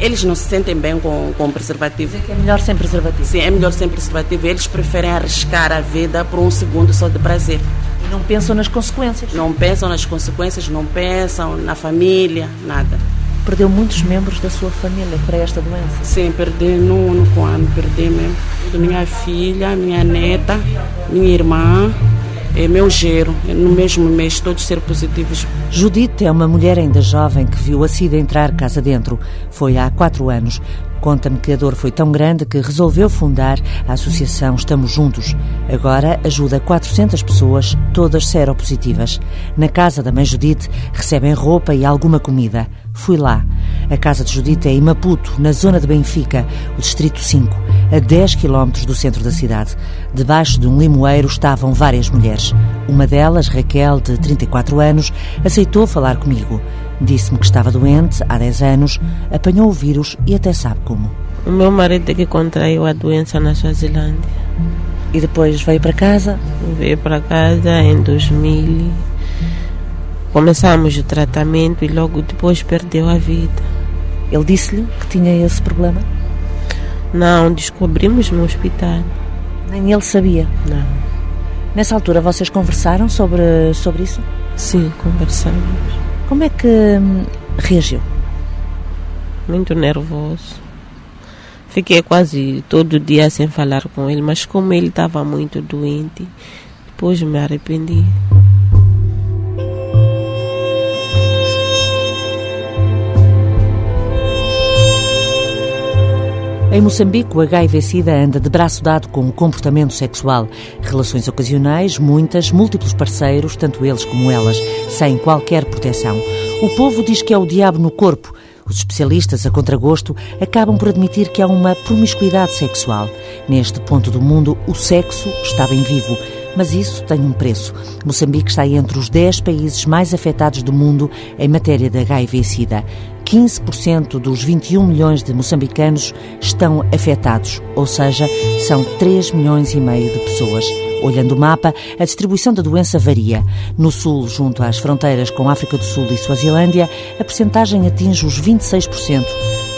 eles não se sentem bem com, com preservativo. É melhor sem preservativo? Sim, é melhor sem preservativo. Eles preferem arriscar a vida por um segundo só de prazer. E não pensam nas consequências? Não pensam nas consequências, não pensam na família, nada. Perdeu muitos membros da sua família para esta doença? Sim, perdi no único ano, perdi mesmo. Minha filha, minha neta, minha irmã, é meu gero, no mesmo mês, todos ser positivos. Judite é uma mulher ainda jovem que viu a SIDA entrar casa dentro. Foi há quatro anos. Conta-me que a dor foi tão grande que resolveu fundar a Associação Estamos Juntos. Agora ajuda 400 pessoas, todas seropositivas. Na casa da mãe Judite recebem roupa e alguma comida. Fui lá. A casa de Judite é em Maputo, na zona de Benfica, o distrito 5, a 10 quilómetros do centro da cidade. Debaixo de um limoeiro estavam várias mulheres. Uma delas, Raquel, de 34 anos, aceitou falar comigo. Disse-me que estava doente há 10 anos, apanhou o vírus e até sabe como. O meu marido é que contraiu a doença na Suazilândia. E depois veio para casa? Veio para casa em 2000. Começamos o tratamento e logo depois perdeu a vida. Ele disse-lhe que tinha esse problema? Não, descobrimos no hospital. Nem ele sabia? Não. Nessa altura vocês conversaram sobre, sobre isso? Sim, conversamos. Como é que hum, reagiu? Muito nervoso. Fiquei quase todo dia sem falar com ele, mas como ele estava muito doente, depois me arrependi. Em Moçambique, o HIV-Sida anda de braço dado com o comportamento sexual. Relações ocasionais, muitas, múltiplos parceiros, tanto eles como elas, sem qualquer proteção. O povo diz que é o diabo no corpo. Os especialistas, a contragosto, acabam por admitir que há uma promiscuidade sexual. Neste ponto do mundo, o sexo está bem vivo. Mas isso tem um preço. Moçambique está entre os 10 países mais afetados do mundo em matéria de HIV-Sida. 15% dos 21 milhões de moçambicanos estão afetados, ou seja, são 3 milhões e meio de pessoas. Olhando o mapa, a distribuição da doença varia. No sul, junto às fronteiras com África do Sul e Suazilândia, a percentagem atinge os 26%.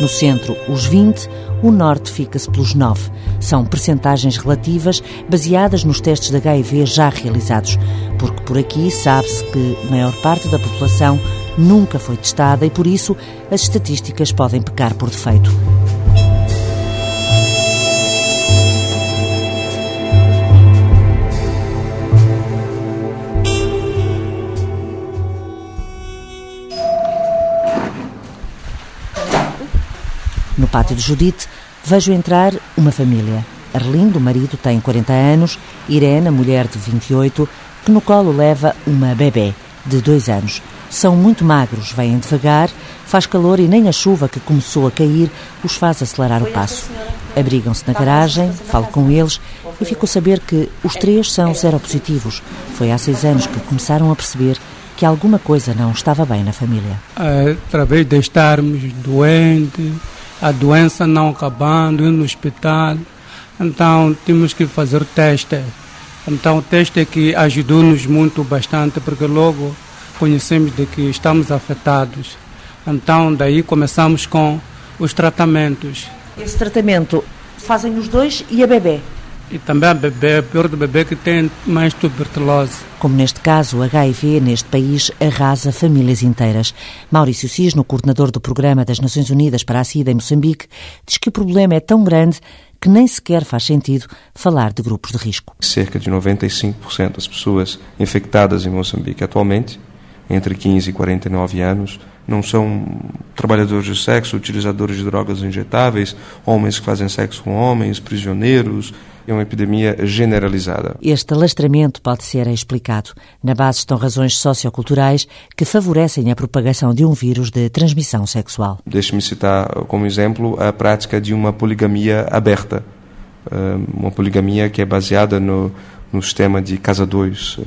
No centro, os 20%, o norte fica-se pelos 9%. São percentagens relativas baseadas nos testes de HIV já realizados, porque por aqui sabe-se que a maior parte da população nunca foi testada e, por isso, as estatísticas podem pecar por defeito. No pátio de Judite, vejo entrar uma família. Arlindo, marido, tem 40 anos, Irene, a mulher de 28, que no colo leva uma bebê de dois anos. São muito magros, vêm devagar, faz calor e nem a chuva que começou a cair os faz acelerar o passo. Abrigam-se na garagem, falo com eles e fico a saber que os três são seropositivos. Foi há seis anos que começaram a perceber que alguma coisa não estava bem na família. Através de estarmos doentes, a doença não acabando, indo no hospital, então temos que fazer teste. Então o teste é que ajudou-nos muito bastante, porque logo conhecemos de que estamos afetados. Então, daí começamos com os tratamentos. Esse tratamento fazem os dois e a bebê? E também a bebê, pior do bebê que tem mais tuberculose. Como neste caso, o HIV neste país arrasa famílias inteiras. Maurício Cisno, coordenador do Programa das Nações Unidas para a SIDA em Moçambique, diz que o problema é tão grande que nem sequer faz sentido falar de grupos de risco. Cerca de 95% das pessoas infectadas em Moçambique atualmente entre 15 e 49 anos, não são trabalhadores de sexo, utilizadores de drogas injetáveis, homens que fazem sexo com homens, prisioneiros. É uma epidemia generalizada. Este alastramento pode ser explicado. Na base estão razões socioculturais que favorecem a propagação de um vírus de transmissão sexual. Deixe-me citar como exemplo a prática de uma poligamia aberta. Uma poligamia que é baseada no, no sistema de casa-dois.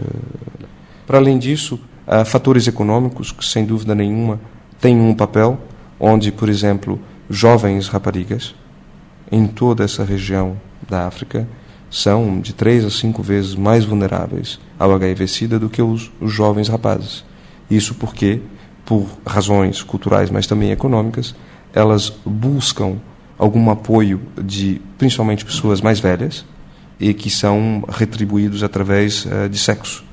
Para além disso, Há fatores econômicos que, sem dúvida nenhuma, têm um papel, onde, por exemplo, jovens raparigas em toda essa região da África são de três a cinco vezes mais vulneráveis ao HIV-Sida do que os, os jovens rapazes. Isso porque, por razões culturais, mas também econômicas, elas buscam algum apoio de principalmente pessoas mais velhas e que são retribuídos através uh, de sexo.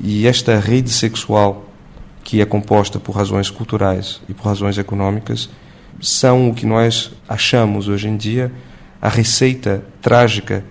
E esta rede sexual, que é composta por razões culturais e por razões econômicas, são o que nós achamos hoje em dia a receita trágica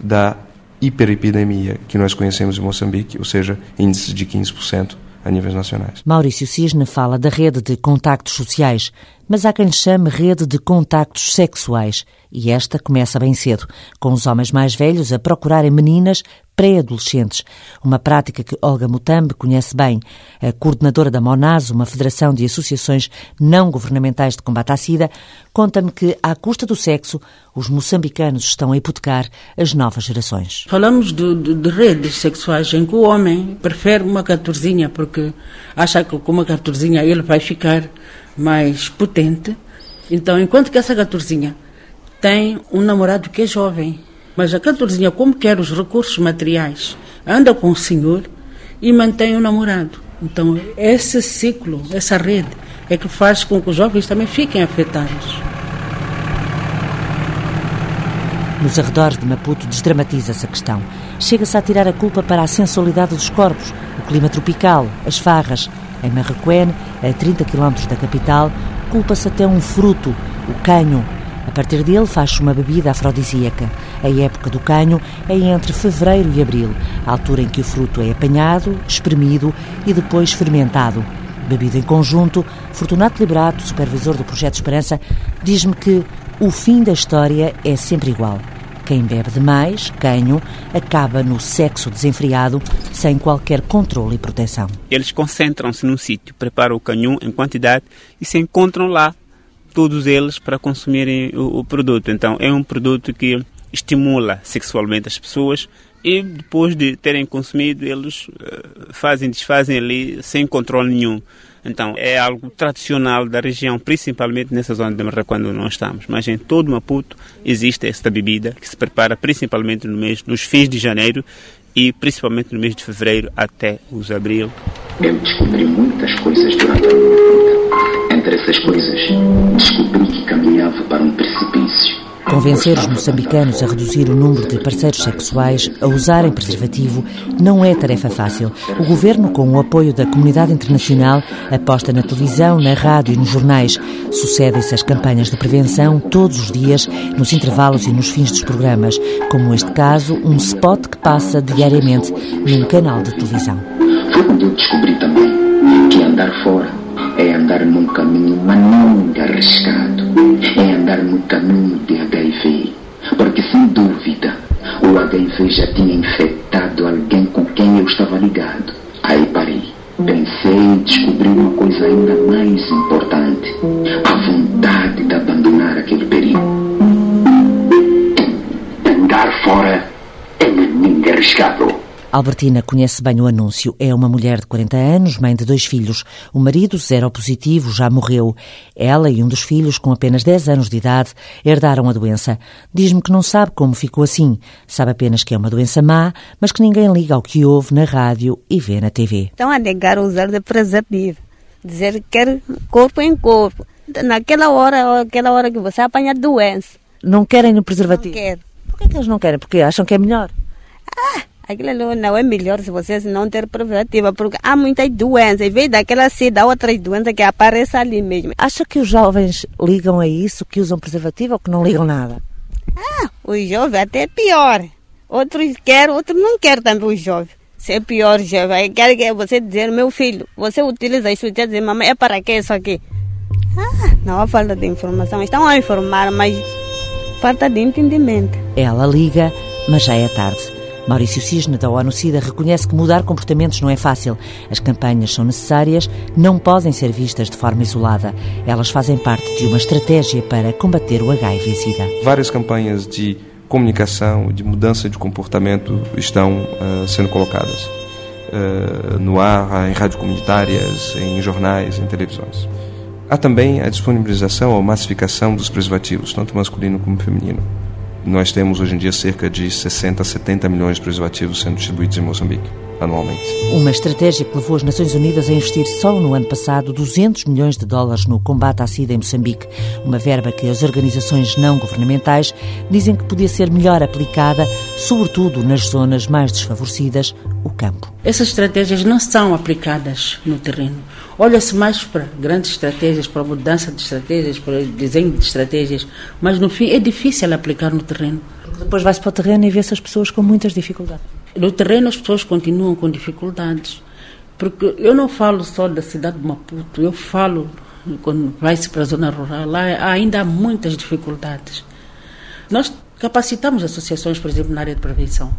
da hiperepidemia que nós conhecemos em Moçambique, ou seja, índice de 15% a níveis nacionais. Maurício Cisne fala da rede de contactos sociais, mas há quem lhe chame rede de contactos sexuais. E esta começa bem cedo, com os homens mais velhos a procurarem meninas pré-adolescentes, uma prática que Olga Mutambe conhece bem. A coordenadora da MONAS, uma federação de associações não governamentais de combate à SIDA, conta-me que, à custa do sexo, os moçambicanos estão a hipotecar as novas gerações. Falamos de, de, de redes sexuais em que o homem prefere uma catorzinha porque acha que com uma catorzinha ele vai ficar mais potente. Então, enquanto que essa catorzinha tem um namorado que é jovem, mas a catorzinha, como quer os recursos materiais, anda com o senhor e mantém o namorado. Então, esse ciclo, essa rede, é que faz com que os jovens também fiquem afetados. Nos arredores de Maputo desdramatiza-se a questão. Chega-se a tirar a culpa para a sensualidade dos corpos, o clima tropical, as farras. Em Marraquém, a 30 km da capital, culpa-se até um fruto, o canho, a partir dele faz-se uma bebida afrodisíaca. A época do canho é entre fevereiro e abril, a altura em que o fruto é apanhado, espremido e depois fermentado. Bebido em conjunto, Fortunato Liberato, supervisor do Projeto Esperança, diz-me que o fim da história é sempre igual. Quem bebe demais, canho, acaba no sexo desenfreado, sem qualquer controle e proteção. Eles concentram-se num sítio, preparam o canhão em quantidade e se encontram lá todos eles para consumirem o, o produto. Então é um produto que estimula sexualmente as pessoas e depois de terem consumido eles uh, fazem desfazem ali sem controle nenhum. Então é algo tradicional da região, principalmente nessa zona de Marra quando nós estamos. Mas em todo Maputo existe esta bebida que se prepara principalmente no mês, nos fins de janeiro e principalmente no mês de fevereiro até os abril. Eu descobri muitas coisas durante a minha vida. Entre essas coisas, descobri que caminhava para um precipício. Convencer os moçambicanos a reduzir o número de parceiros sexuais a usarem preservativo não é tarefa fácil. O governo, com o apoio da comunidade internacional, aposta na televisão, na rádio e nos jornais. Sucedem-se as campanhas de prevenção todos os dias, nos intervalos e nos fins dos programas, como este caso, um spot que passa diariamente num canal de televisão. Foi quando eu descobri também que andar fora é andar num caminho muito arriscado, é andar no caminho de HIV, porque sem dúvida o HIV já tinha infectado alguém com quem eu estava ligado. Aí parei. Pensei e descobri uma coisa ainda mais importante: a vontade de abandonar aquele perigo. Andar fora é muito arriscado. Albertina conhece bem o anúncio. É uma mulher de 40 anos, mãe de dois filhos. O marido, zero positivo, já morreu. Ela e um dos filhos, com apenas 10 anos de idade, herdaram a doença. Diz-me que não sabe como ficou assim. Sabe apenas que é uma doença má, mas que ninguém liga ao que ouve na rádio e vê na TV. Estão a negar usar de preservativo. Dizer que quer corpo em corpo. Naquela hora, aquela hora que você apanha doença. Não querem o preservativo? Não quero. Por que, é que eles não querem? Porque acham que é melhor? Ah, aquilo não é melhor se vocês não ter preservativa, porque há muitas doenças, em vez daquela se dá outras doenças que aparecem ali mesmo. Acha que os jovens ligam a isso, que usam preservativo ou que não ligam nada? Ah, os jovens até pior. Outros querem, outros não querem também os jovens. Se é pior, jovem, quer que você dizer, meu filho, você utiliza isso, você dizer, mamãe, é para que isso aqui? Ah, não há falta de informação. Estão a informar, mas falta de entendimento. Ela liga, mas já é tarde. Maurício Cisne, da ONU-SIDA, reconhece que mudar comportamentos não é fácil. As campanhas são necessárias, não podem ser vistas de forma isolada. Elas fazem parte de uma estratégia para combater o HIV-SIDA. Várias campanhas de comunicação, de mudança de comportamento estão uh, sendo colocadas uh, no ar, em rádios comunitárias, em jornais, em televisões. Há também a disponibilização ou massificação dos preservativos, tanto masculino como feminino. Nós temos hoje em dia cerca de 60 a 70 milhões de preservativos sendo distribuídos em Moçambique. Anualmente. Uma estratégia que levou as Nações Unidas a investir só no ano passado 200 milhões de dólares no combate à SIDA em Moçambique, uma verba que as organizações não governamentais dizem que podia ser melhor aplicada, sobretudo nas zonas mais desfavorecidas, o campo. Essas estratégias não são aplicadas no terreno. Olha-se mais para grandes estratégias, para mudança de estratégias, para desenho de estratégias, mas no fim é difícil aplicar no terreno. Porque depois vai-se para o terreno e vê-se as pessoas com muitas dificuldades. No terreno as pessoas continuam com dificuldades. Porque eu não falo só da cidade de Maputo, eu falo quando vai-se para a zona rural, lá ainda há muitas dificuldades. Nós capacitamos associações, por exemplo, na área de prevenção,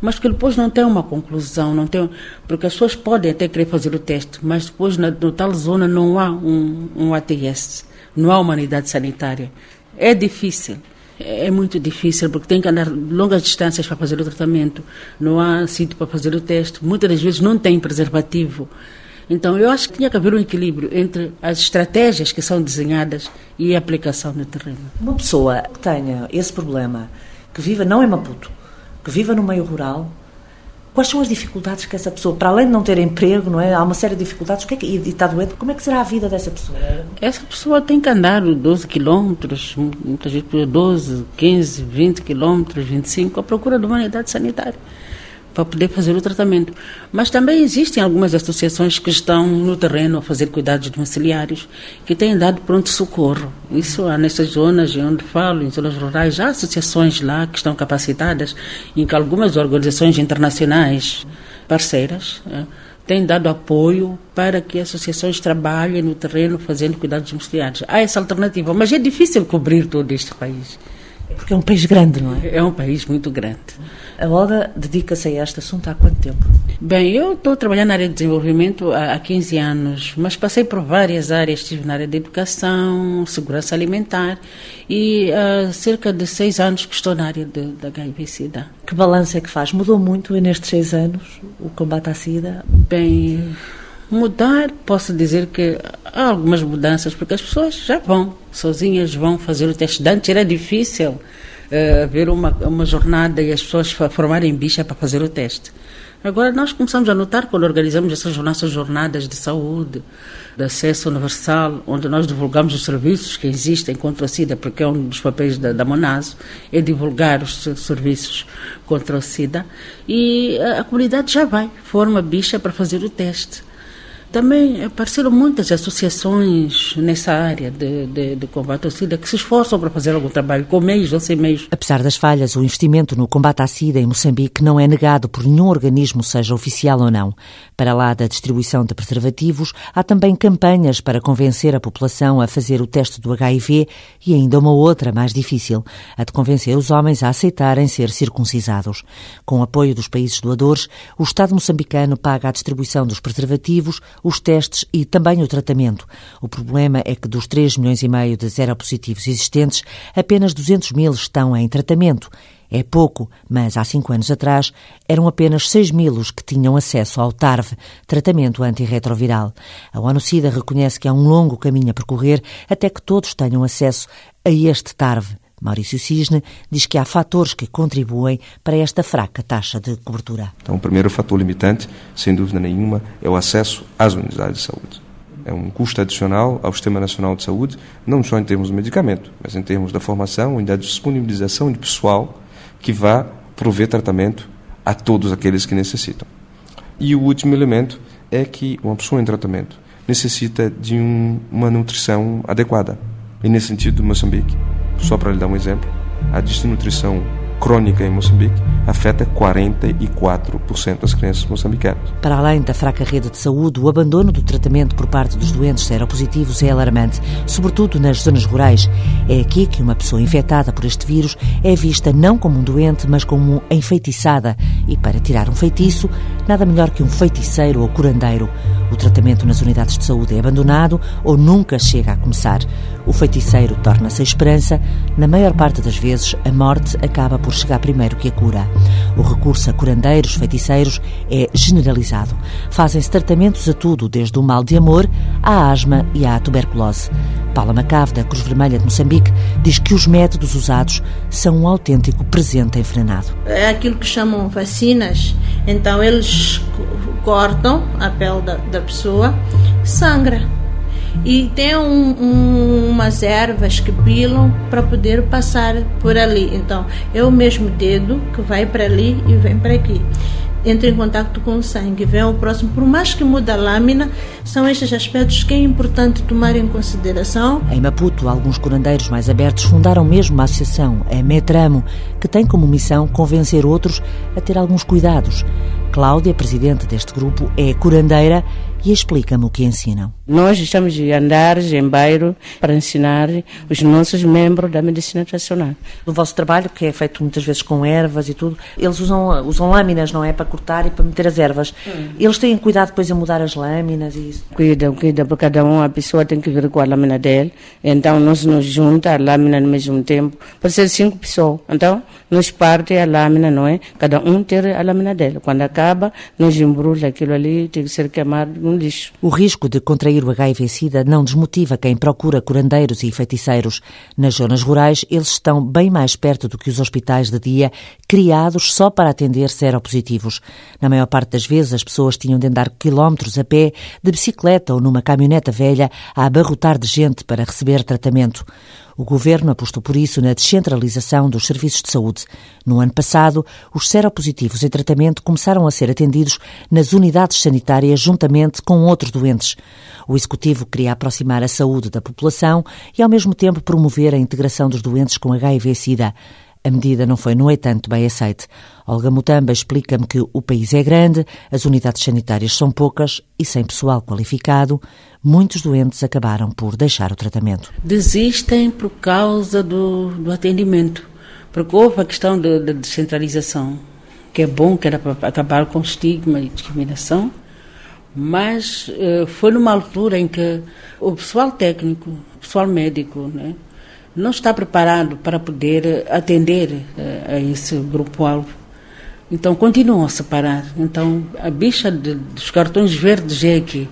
mas que depois não tem uma conclusão, não tem, porque as pessoas podem até querer fazer o teste, mas depois na, na tal zona não há um, um ATS, não há uma unidade sanitária. É difícil. É muito difícil porque tem que andar longas distâncias para fazer o tratamento, não há sítio para fazer o teste, muitas das vezes não tem preservativo. Então eu acho que tinha que haver um equilíbrio entre as estratégias que são desenhadas e a aplicação no terreno. Uma pessoa que tenha esse problema, que viva não em Maputo, que viva no meio rural, Quais são as dificuldades que essa pessoa, para além de não ter emprego, não é? Há uma série de dificuldades. O que é que, e está doente, como é que será a vida dessa pessoa? Essa pessoa tem que andar 12 quilómetros, muitas vezes 12, 15, 20 quilómetros, 25, à procura de uma unidade sanitária para poder fazer o tratamento. Mas também existem algumas associações que estão no terreno a fazer cuidados domiciliários, que têm dado pronto-socorro. Isso há nessas zonas onde falo, em zonas rurais, há associações lá que estão capacitadas, em que algumas organizações internacionais parceiras é, têm dado apoio para que associações trabalhem no terreno fazendo cuidados domiciliários. Há essa alternativa, mas é difícil cobrir todo este país. Porque é um país grande, não é? É um país muito grande. A Oda dedica-se a este assunto há quanto tempo? Bem, eu estou trabalhando na área de desenvolvimento há 15 anos, mas passei por várias áreas. Estive na área de educação, segurança alimentar e há cerca de seis anos que estou na área de, da HIV-Sida. Que balanço é que faz? Mudou muito nestes seis anos o combate à SIDA? Bem, mudar, posso dizer que há algumas mudanças, porque as pessoas já vão, sozinhas vão fazer o teste. Antes era difícil uh, haver uma, uma jornada e as pessoas formarem bicha para fazer o teste. Agora nós começamos a notar quando organizamos essas nossas jornadas de saúde, de acesso universal, onde nós divulgamos os serviços que existem contra a SIDA, porque é um dos papéis da, da Monaso, é divulgar os serviços contra a SIDA, e a, a comunidade já vai, forma bicha para fazer o teste. Também apareceram muitas associações nessa área de, de, de, combate ao SIDA que se esforçam para fazer algum trabalho, com meios ou sem meios. Apesar das falhas, o investimento no combate à SIDA em Moçambique não é negado por nenhum organismo, seja oficial ou não. Para lá da distribuição de preservativos, há também campanhas para convencer a população a fazer o teste do HIV e ainda uma outra mais difícil, a de convencer os homens a aceitarem ser circuncisados. Com o apoio dos países doadores, o Estado moçambicano paga a distribuição dos preservativos, os testes e também o tratamento. O problema é que dos 3 milhões e meio de seropositivos existentes, apenas 200 mil estão em tratamento. É pouco, mas há cinco anos atrás eram apenas 6 mil os que tinham acesso ao TARV, tratamento antirretroviral. A ONU-SIDA reconhece que há um longo caminho a percorrer até que todos tenham acesso a este TARV. Maurício Cisne diz que há fatores que contribuem para esta fraca taxa de cobertura. Então, o primeiro fator limitante, sem dúvida nenhuma, é o acesso às unidades de saúde. É um custo adicional ao Sistema Nacional de Saúde, não só em termos de medicamento, mas em termos da formação e da disponibilização de pessoal que vá prover tratamento a todos aqueles que necessitam. E o último elemento é que uma pessoa em tratamento necessita de um, uma nutrição adequada. E nesse sentido, Moçambique só para lhe dar um exemplo, a desnutrição crônica em Moçambique afeta 44% das crianças moçambicanas. Para além da fraca rede de saúde, o abandono do tratamento por parte dos doentes seropositivos é alarmante, sobretudo nas zonas rurais. É aqui que uma pessoa infectada por este vírus é vista não como um doente, mas como enfeitiçada. E para tirar um feitiço, nada melhor que um feiticeiro ou curandeiro. O tratamento nas unidades de saúde é abandonado ou nunca chega a começar. O feiticeiro torna-se a esperança. Na maior parte das vezes, a morte acaba por chegar primeiro que a cura. O recurso a curandeiros, feiticeiros, é generalizado. Fazem-se tratamentos a tudo, desde o mal de amor à asma e à tuberculose. Paula Macave, da Cruz Vermelha de Moçambique, diz que os métodos usados são um autêntico presente enfrenado. É aquilo que chamam vacinas, Então eles cortam a pele da, da pessoa, sangra. E tem um, um, umas ervas que pilam para poder passar por ali. Então é o mesmo dedo que vai para ali e vem para aqui entra em contato com o sangue, vem ao próximo. Por mais que muda a lâmina, são estes aspectos que é importante tomar em consideração. Em Maputo, alguns curandeiros mais abertos fundaram mesmo uma associação, a Metramo, que tem como missão convencer outros a ter alguns cuidados. Cláudia, presidente deste grupo, é curandeira e explica-me o que ensinam. Nós estamos a andar em bairro para ensinar os nossos membros da medicina tradicional. No vosso trabalho, que é feito muitas vezes com ervas e tudo, eles usam, usam lâminas, não é? Para cortar e para meter as ervas. Hum. Eles têm cuidado depois a mudar as lâminas e isso? Cuidam, cuidam, porque cada um, a pessoa tem que vir com a lâmina dele. Então, nós nos junta a lâmina no mesmo tempo. Pode ser cinco pessoas. Então, nos parte a lâmina, não é? Cada um ter a lâmina dele. Quando acaba, nos embrulha aquilo ali, tem que ser queimado no lixo. O risco de contrair o HIV-Sida não desmotiva quem procura curandeiros e feiticeiros. Nas zonas rurais, eles estão bem mais perto do que os hospitais de dia, criados só para atender seropositivos. Na maior parte das vezes, as pessoas tinham de andar quilómetros a pé, de bicicleta ou numa caminhoneta velha, a abarrotar de gente para receber tratamento. O governo apostou por isso na descentralização dos serviços de saúde. No ano passado, os seropositivos em tratamento começaram a ser atendidos nas unidades sanitárias juntamente com outros doentes. O executivo queria aproximar a saúde da população e, ao mesmo tempo, promover a integração dos doentes com HIV-Sida. A medida não foi, no entanto, bem aceite. Olga Mutamba explica-me que o país é grande, as unidades sanitárias são poucas e sem pessoal qualificado, muitos doentes acabaram por deixar o tratamento. Desistem por causa do, do atendimento, porque houve a questão da de, descentralização, que é bom, que era para acabar com estigma e discriminação, mas eh, foi numa altura em que o pessoal técnico, o pessoal médico, né, não está preparado para poder atender eh, a esse grupo-alvo. Então continuam a separar. Então a bicha de, dos cartões verdes é aqui,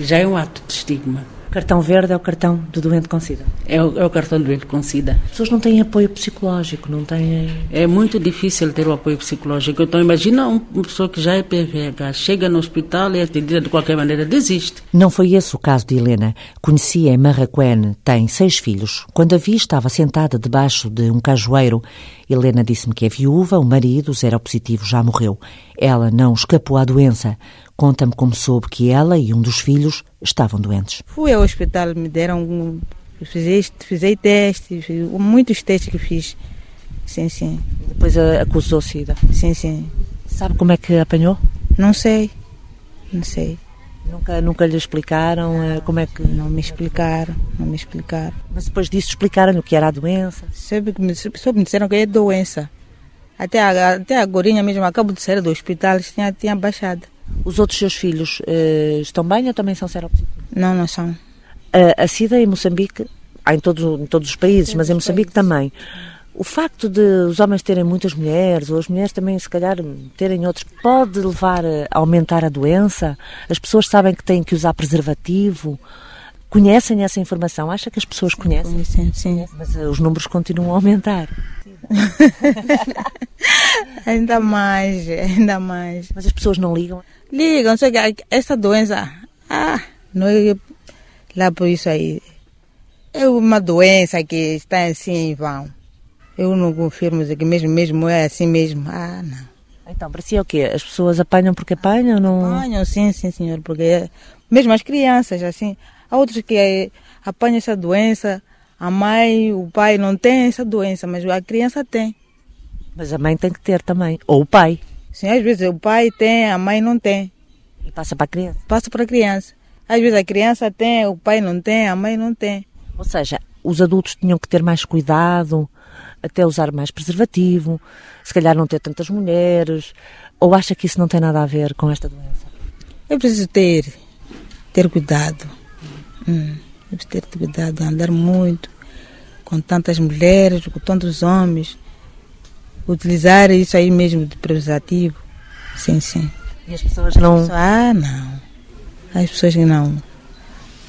já é um ato de estigma cartão verde é o cartão do doente com SIDA? É o, é o cartão do doente com SIDA. As pessoas não têm apoio psicológico, não têm... É muito difícil ter o apoio psicológico. Então imagina uma pessoa que já é PVH, chega no hospital e é atendida de qualquer maneira, desiste. Não foi esse o caso de Helena. Conhecia em Marraquene, tem seis filhos. Quando a vi, estava sentada debaixo de um cajueiro. Helena disse-me que é viúva, o marido, positivo já morreu. Ela não escapou à doença. Conta-me como soube que ela e um dos filhos estavam doentes. Fui ao hospital, me deram. Fiz, fiz testes, fiz, muitos testes que fiz. Sim, sim. Depois acusou SIDA? Sim, sim. Sabe como é que apanhou? Não sei. Não sei. Nunca, nunca lhe explicaram eh, como é que. Não me explicaram, não me explicaram. Mas depois disso explicaram o que era a doença? Sempre que me, me disseram que é doença. Até, até agora mesmo, acabo de sair do hospital, tinha, tinha baixado. Os outros seus filhos uh, estão bem ou também são seropositivos? Não, não são. Uh, a SIDA em Moçambique, há em todos, em todos os países, mas em Moçambique países. também. O facto de os homens terem muitas mulheres, ou as mulheres também, se calhar, terem outros, pode levar a aumentar a doença? As pessoas sabem que têm que usar preservativo? Conhecem essa informação? Acha que as pessoas conhecem? Sim, sim. Mas uh, os números continuam a aumentar. ainda mais, ainda mais. Mas as pessoas não ligam? Ligam, só que essa doença, ah, não é lá por isso aí. É uma doença que está assim em vão. Eu não confirmo que mesmo, mesmo é assim mesmo. Ah, não. Então, para si é o quê? As pessoas apanham porque apanham? Não... Apanham, sim, sim, senhor. Porque mesmo as crianças, assim. Há outros que apanham essa doença, a mãe, o pai não tem essa doença, mas a criança tem. Mas a mãe tem que ter também, ou o pai. Sim, às vezes o pai tem, a mãe não tem. E passa para a criança? Passa para a criança. Às vezes a criança tem, o pai não tem, a mãe não tem. Ou seja, os adultos tinham que ter mais cuidado, até usar mais preservativo, se calhar não ter tantas mulheres, ou acha que isso não tem nada a ver com esta doença? É preciso ter, ter cuidado. Hum, é preciso ter cuidado, andar muito com tantas mulheres, com tantos homens utilizar isso aí mesmo de preservativo. Sim, sim. E as pessoas não. Ah, não. As pessoas não,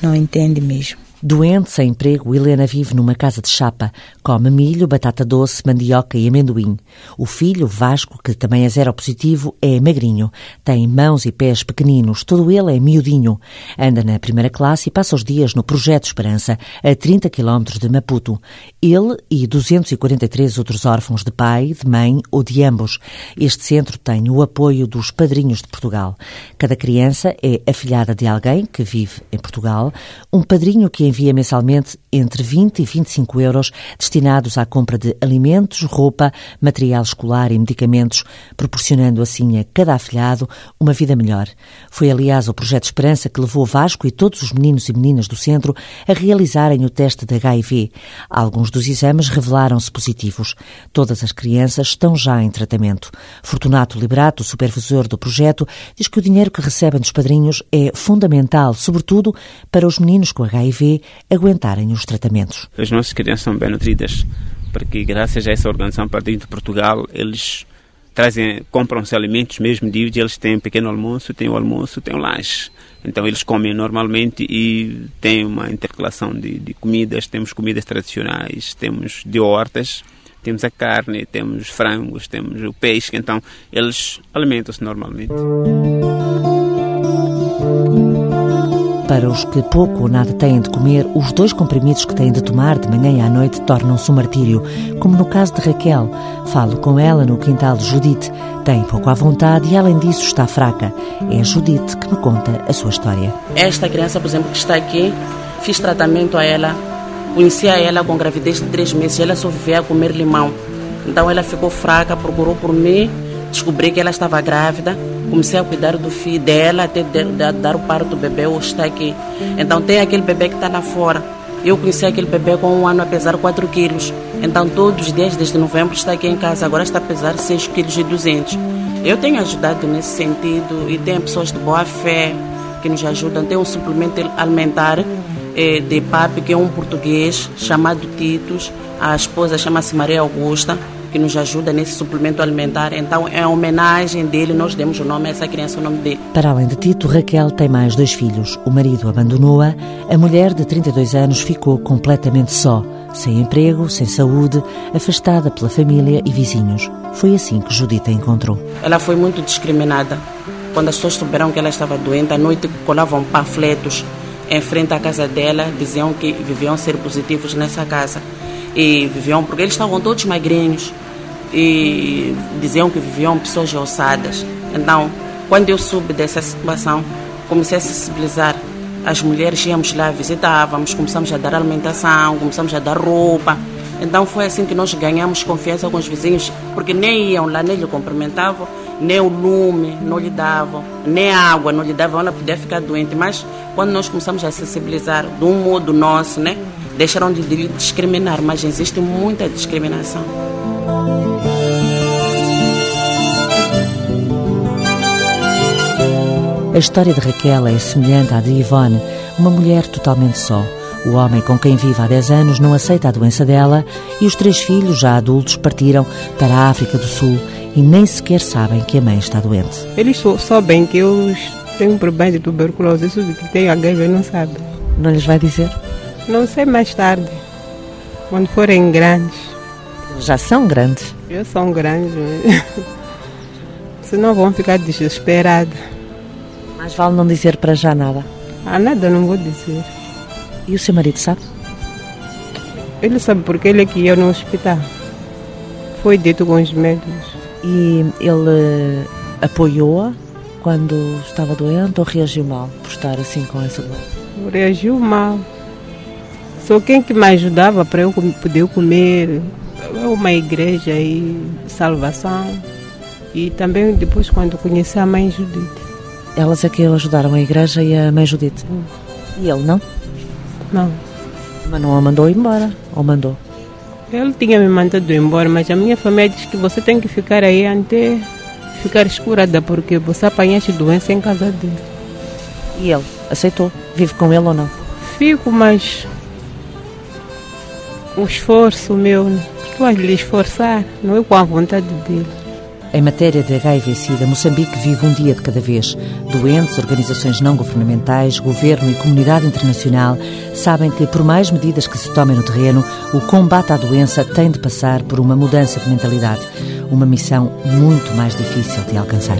não entendem mesmo. Doente, sem emprego, Helena vive numa casa de chapa. Come milho, batata doce, mandioca e amendoim. O filho, Vasco, que também é zero positivo, é magrinho. Tem mãos e pés pequeninos, todo ele é miudinho. Anda na primeira classe e passa os dias no Projeto Esperança, a 30 quilómetros de Maputo. Ele e 243 outros órfãos de pai, de mãe ou de ambos. Este centro tem o apoio dos padrinhos de Portugal. Cada criança é afilhada de alguém que vive em Portugal, um padrinho que envia mensalmente entre 20 e 25 euros destinados à compra de alimentos, roupa, material escolar e medicamentos, proporcionando assim a cada afilhado uma vida melhor. Foi, aliás, o Projeto Esperança que levou Vasco e todos os meninos e meninas do centro a realizarem o teste de HIV. Alguns dos exames revelaram-se positivos. Todas as crianças estão já em tratamento. Fortunato Liberato, supervisor do projeto, diz que o dinheiro que recebem dos padrinhos é fundamental, sobretudo para os meninos com HIV aguentarem os tratamentos. As nossas crianças são bem nutridas, porque graças a essa organização Padrinho de Portugal, eles trazem, compram-se alimentos mesmo de eles têm um pequeno almoço, têm o almoço, têm o lanche. Então eles comem normalmente e tem uma intercalação de, de comidas, temos comidas tradicionais, temos de hortas, temos a carne, temos frangos, temos o peixe, então eles alimentam-se normalmente. Para os que pouco ou nada têm de comer, os dois comprimidos que têm de tomar de manhã e à noite tornam-se um martírio, como no caso de Raquel. Falo com ela no quintal de Judite. Tem pouco à vontade e, além disso, está fraca. É a Judite que me conta a sua história. Esta criança, por exemplo, que está aqui, fiz tratamento a ela, conhecia ela com gravidez de três meses, ela só vivia a comer limão. Então ela ficou fraca, procurou por mim, descobri que ela estava grávida comecei a cuidar do filho dela até dar o parto do bebê, hoje está aqui. Então tem aquele bebê que está lá fora. Eu conheci aquele bebê com um ano a pesar 4 quilos. Então todos os dias, desde novembro, está aqui em casa. Agora está a pesar 6 quilos e 200. Eu tenho ajudado nesse sentido e tem pessoas de boa fé que nos ajudam. Tem um suplemento alimentar eh, de PAP, que é um português chamado Titus. A esposa chama-se Maria Augusta que nos ajuda nesse suplemento alimentar. Então, em homenagem dele, nós demos o nome a essa criança, o nome dele. Para além de Tito, Raquel tem mais dois filhos. O marido abandonou-a, a mulher de 32 anos ficou completamente só, sem emprego, sem saúde, afastada pela família e vizinhos. Foi assim que Judita encontrou. Ela foi muito discriminada. Quando as pessoas souberam que ela estava doente, à noite colavam panfletos em frente à casa dela, diziam que viviam ser positivos nessa casa e viviam, porque eles estavam todos magrinhos e diziam que viviam pessoas ossadas. Então, quando eu soube dessa situação, comecei a sensibilizar. As mulheres íamos lá, visitávamos, começamos a dar alimentação, começamos a dar roupa. Então foi assim que nós ganhamos confiança com os vizinhos, porque nem iam lá, nem lhe cumprimentavam, nem o lume não lhe davam, nem água não lhe davam, ela podia ficar doente. Mas quando nós começamos a sensibilizar de um modo nosso, né? Deixaram de discriminar, mas existe muita discriminação. A história de Raquel é semelhante à de Ivone, uma mulher totalmente só. O homem com quem vive há 10 anos não aceita a doença dela e os três filhos, já adultos, partiram para a África do Sul e nem sequer sabem que a mãe está doente. Eles sabem que eu tenho um problema de tuberculose, isso que tem HIV não sabe. Não lhes vai dizer? Não sei mais tarde, quando forem grandes. Já são grandes? Já são grandes, senão vão ficar desesperados. Mais vale não dizer para já nada. Ah, nada não vou dizer. E o seu marido sabe? Ele sabe porque ele é que ia no hospital. Foi dito com os médicos. E ele apoiou-a quando estava doente ou reagiu mal por estar assim com essa doença? Reagiu mal. Só quem que me ajudava para eu poder comer é uma igreja e salvação. E também depois quando conheci a mãe Judite. Elas é que ajudaram a igreja e a mãe Judite? Hum. E ele não? Não. Mas não a mandou embora? Ou mandou? Ele tinha me mandado embora, mas a minha família diz que você tem que ficar aí até ficar escurada, porque você apanhaste doença em casa dele. E ele? Aceitou? Vive com ele ou não? Fico, mas um esforço meu, vais lhe esforçar, não é com a vontade dele. Em matéria de HIV-Sida, Moçambique vive um dia de cada vez. Doentes, organizações não governamentais, governo e comunidade internacional sabem que, por mais medidas que se tomem no terreno, o combate à doença tem de passar por uma mudança de mentalidade. Uma missão muito mais difícil de alcançar.